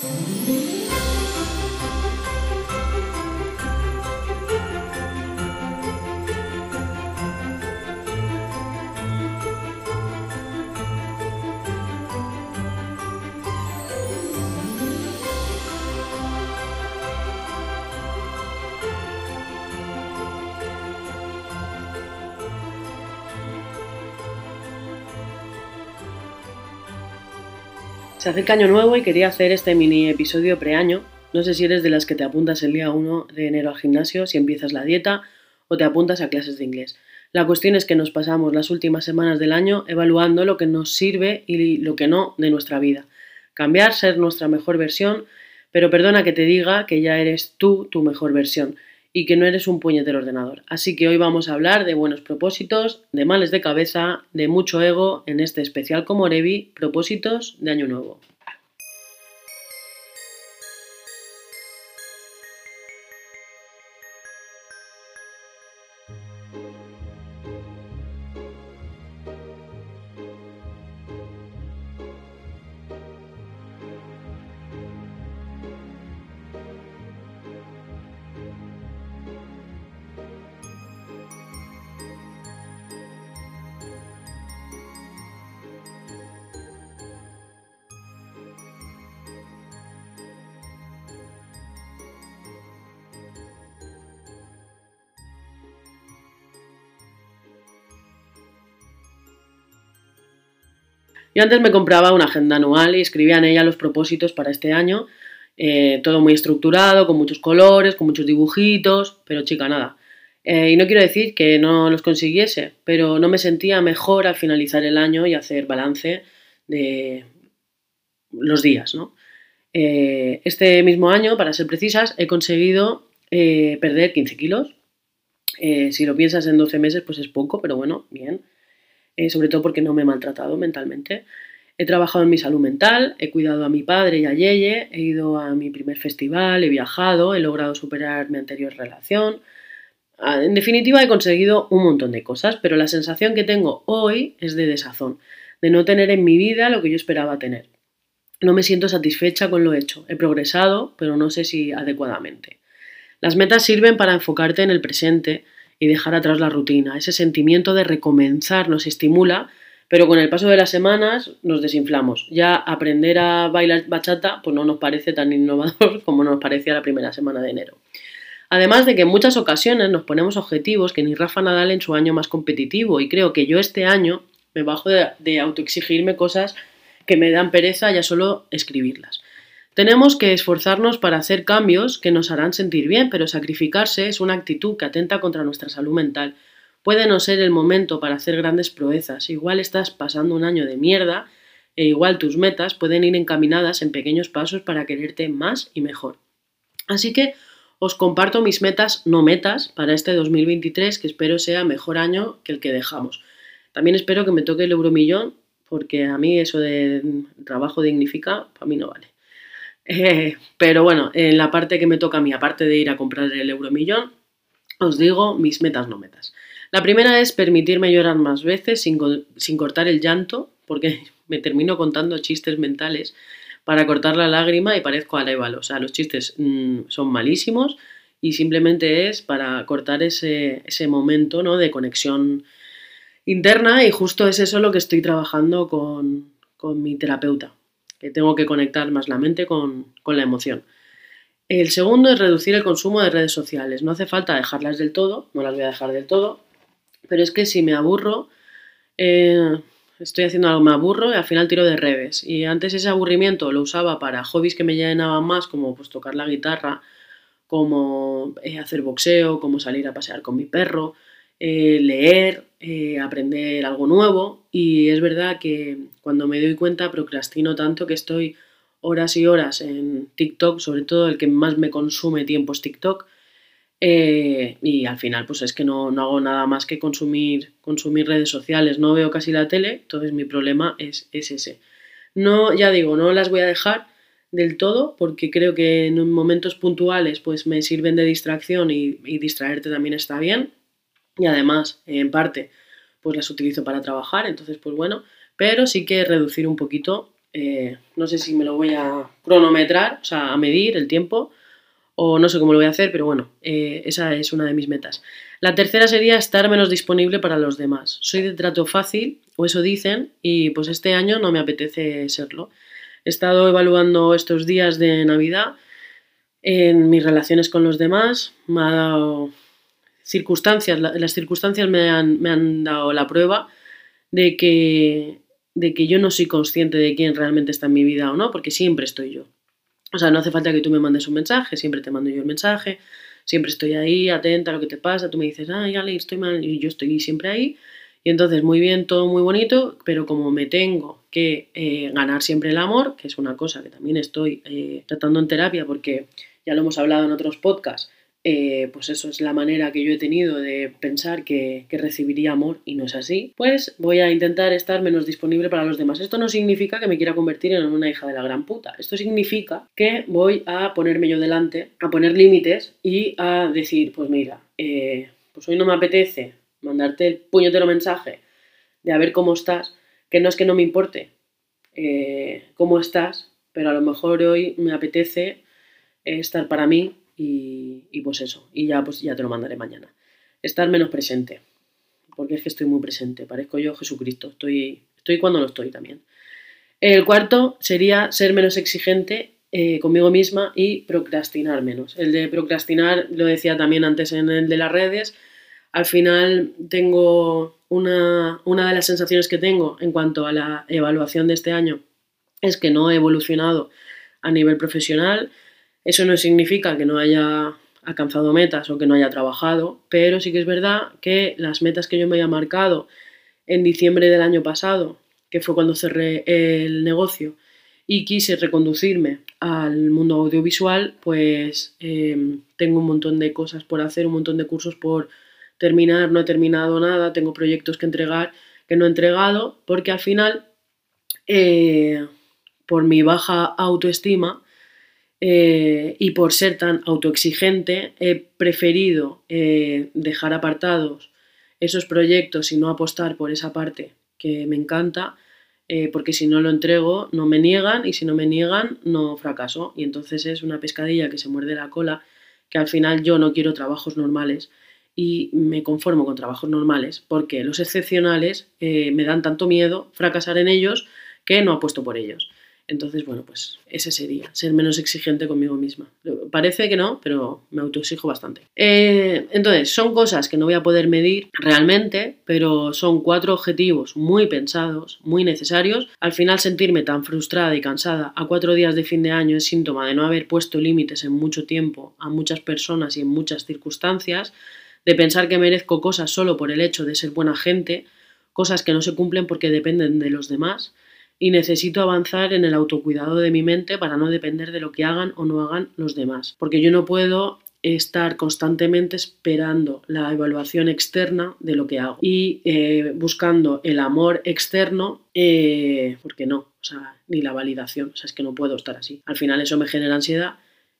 Música Se acerca nuevo y quería hacer este mini episodio preaño. No sé si eres de las que te apuntas el día 1 de enero al gimnasio, si empiezas la dieta o te apuntas a clases de inglés. La cuestión es que nos pasamos las últimas semanas del año evaluando lo que nos sirve y lo que no de nuestra vida. Cambiar, ser nuestra mejor versión, pero perdona que te diga que ya eres tú tu mejor versión y que no eres un puñetero ordenador. Así que hoy vamos a hablar de buenos propósitos, de males de cabeza, de mucho ego en este especial como Revi, propósitos de Año Nuevo. Yo antes me compraba una agenda anual y escribía en ella los propósitos para este año, eh, todo muy estructurado, con muchos colores, con muchos dibujitos, pero chica, nada. Eh, y no quiero decir que no los consiguiese, pero no me sentía mejor al finalizar el año y hacer balance de los días, ¿no? Eh, este mismo año, para ser precisas, he conseguido perder 15 kilos. si lo piensas en 12 meses, pues es poco, pero bueno, bien. Eh, sobre todo porque no me he maltratado mentalmente. He trabajado en mi salud mental, he cuidado a mi padre y a Yeye, he ido a mi primer festival, he viajado, he logrado superar mi anterior relación. Ah, en definitiva, he conseguido un montón de cosas, pero la sensación que tengo hoy es de desazón, de no tener en mi vida lo que yo esperaba tener. No me siento satisfecha con lo hecho. He progresado, pero no sé si adecuadamente. Las metas sirven para enfocarte en el presente, y dejar atrás la rutina. Ese sentimiento de recomenzar nos estimula, pero con el paso de las semanas nos desinflamos. Ya aprender a bailar bachata pues no nos parece tan innovador como nos parecía la primera semana de enero. Además de que en muchas ocasiones nos ponemos objetivos que ni Rafa Nadal en su año más competitivo y creo que yo este año me bajo de, de autoexigirme cosas que me dan pereza ya solo escribirlas. Tenemos que esforzarnos para hacer cambios que nos harán sentir bien, pero sacrificarse es una actitud que atenta contra nuestra salud mental. Puede no ser el momento para hacer grandes proezas, igual estás pasando un año de mierda e igual tus metas pueden ir encaminadas en pequeños pasos para quererte más y mejor. Así que os comparto mis metas no metas para este 2023 que espero sea mejor año que el que dejamos. También espero que me toque el euromillón porque a mí eso de trabajo dignifica, para mí no vale. Eh, pero bueno, en la parte que me toca a mí, aparte de ir a comprar el euromillón, os digo mis metas no metas. La primera es permitirme llorar más veces sin, cortar el llanto, porque me termino contando chistes mentales para cortar la lágrima y parezco alévalo. O sea, los chistes mm, son malísimos y simplemente es para cortar ese, ese momento ¿no? de conexión interna y justo es eso lo que estoy trabajando con, con mi terapeuta que tengo que conectar más la mente con, la emoción. El segundo es reducir el consumo de redes sociales. No hace falta dejarlas del todo, no las voy a dejar del todo, pero es que si me aburro, eh, estoy haciendo algo, me aburro y al final tiro de redes. Y antes ese aburrimiento lo usaba para hobbies que me llenaban más, como pues tocar la guitarra, como eh, hacer boxeo, como salir a pasear con mi perro, eh, leer, eh, aprender algo nuevo. Y es verdad que cuando me doy cuenta procrastino tanto que estoy horas y horas en TikTok, sobre todo el que más me consume tiempo es TikTok eh, y al final pues es que no, no, hago nada más que consumir, consumir redes sociales, no veo casi la tele, entonces mi problema es, es ese. No, ya digo, no las voy a dejar del todo porque creo que en momentos puntuales pues me sirven de distracción y distraerte también está bien y además, en parte, pues las utilizo para trabajar, entonces, pues bueno, pero sí que reducir un poquito Eh, no sé si me lo voy a cronometrar, o sea, a medir el tiempo, o no sé cómo lo voy a hacer, pero bueno, eh, esa es una de mis metas. La tercera sería estar menos disponible para los demás. Soy de trato fácil, o eso dicen, y pues este año no me apetece serlo. He estado evaluando estos días de Navidad en mis relaciones con los demás, me ha dado circunstancias, las circunstancias me han, me han dado la prueba de que, de que yo no soy consciente de quién realmente está en mi vida o no, porque siempre estoy yo. O sea, no hace falta que tú me mandes un mensaje, siempre te mando yo el mensaje, siempre estoy ahí, atenta a lo que te pasa, tú me dices, ay, Ale, estoy mal, y yo estoy siempre ahí. Y entonces, muy bien, todo muy bonito, pero como me tengo que eh, ganar siempre el amor, que es una cosa que también estoy eh, tratando en terapia, porque ya lo hemos hablado en otros podcasts, eh, pues eso es la manera que yo he tenido de pensar que, recibiría amor y no es así, pues voy a intentar estar menos disponible para los demás. Esto no significa que me quiera convertir en una hija de la gran puta. Esto significa que voy a ponerme yo delante, a poner límites y a decir, pues mira, eh, pues hoy no me apetece mandarte el puñetero mensaje de a ver cómo estás, que no es que no me importe eh, cómo estás, pero a lo mejor hoy me apetece estar para mí y, pues eso, y ya, pues ya te lo mandaré mañana. Estar menos presente, porque es que estoy muy presente, parezco yo Jesucristo, estoy, estoy cuando no estoy también. El cuarto sería ser menos exigente eh, conmigo misma y procrastinar menos. El de procrastinar, lo decía también antes en el de las redes, al final tengo una, una de las sensaciones que tengo en cuanto a la evaluación de este año es que no he evolucionado a nivel profesional, eso no significa que no haya alcanzado metas o que no haya trabajado, pero sí que es verdad que las metas que yo me había marcado en diciembre del año pasado, que fue cuando cerré el negocio y quise reconducirme al mundo audiovisual, pues em, tengo un montón de cosas por hacer, un montón de cursos por terminar, no he terminado nada, tengo proyectos que entregar que no he entregado, porque al final, eh, por mi baja autoestima, eh, y por ser tan autoexigente he preferido eh, dejar apartados esos proyectos y no apostar por esa parte que me encanta, eh, porque si no lo entrego no me niegan y si no me niegan no fracaso. Y entonces es una pescadilla que se muerde la cola, que al final yo no quiero trabajos normales y me conformo con trabajos normales, porque los excepcionales me dan tanto miedo fracasar en ellos que no apuesto por ellos. Entonces, bueno, pues ese sería, ser menos exigente conmigo misma. Parece que no, pero me autoexijo bastante. Eh, entonces, son cosas que no voy a poder medir realmente, pero son cuatro objetivos muy pensados, muy necesarios. Al final, sentirme tan frustrada y cansada a cuatro días de fin de año es síntoma de no haber puesto límites en mucho tiempo a muchas personas y en muchas circunstancias, de pensar que merezco cosas solo por el hecho de ser buena gente, cosas que no se cumplen porque dependen de los demás y necesito avanzar en el autocuidado de mi mente para no depender de lo que hagan o no hagan los demás. Porque yo no puedo estar constantemente esperando la evaluación externa de lo que hago y eh, buscando el amor externo, eh, porque no, o sea, ni la validación, o sea, es que no puedo estar así. Al final eso me genera ansiedad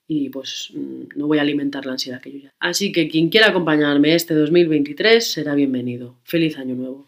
y pues mm, no voy a alimentar la ansiedad que yo ya. Así que quien quiera acompañarme este 2023 será bienvenido. Feliz año nuevo.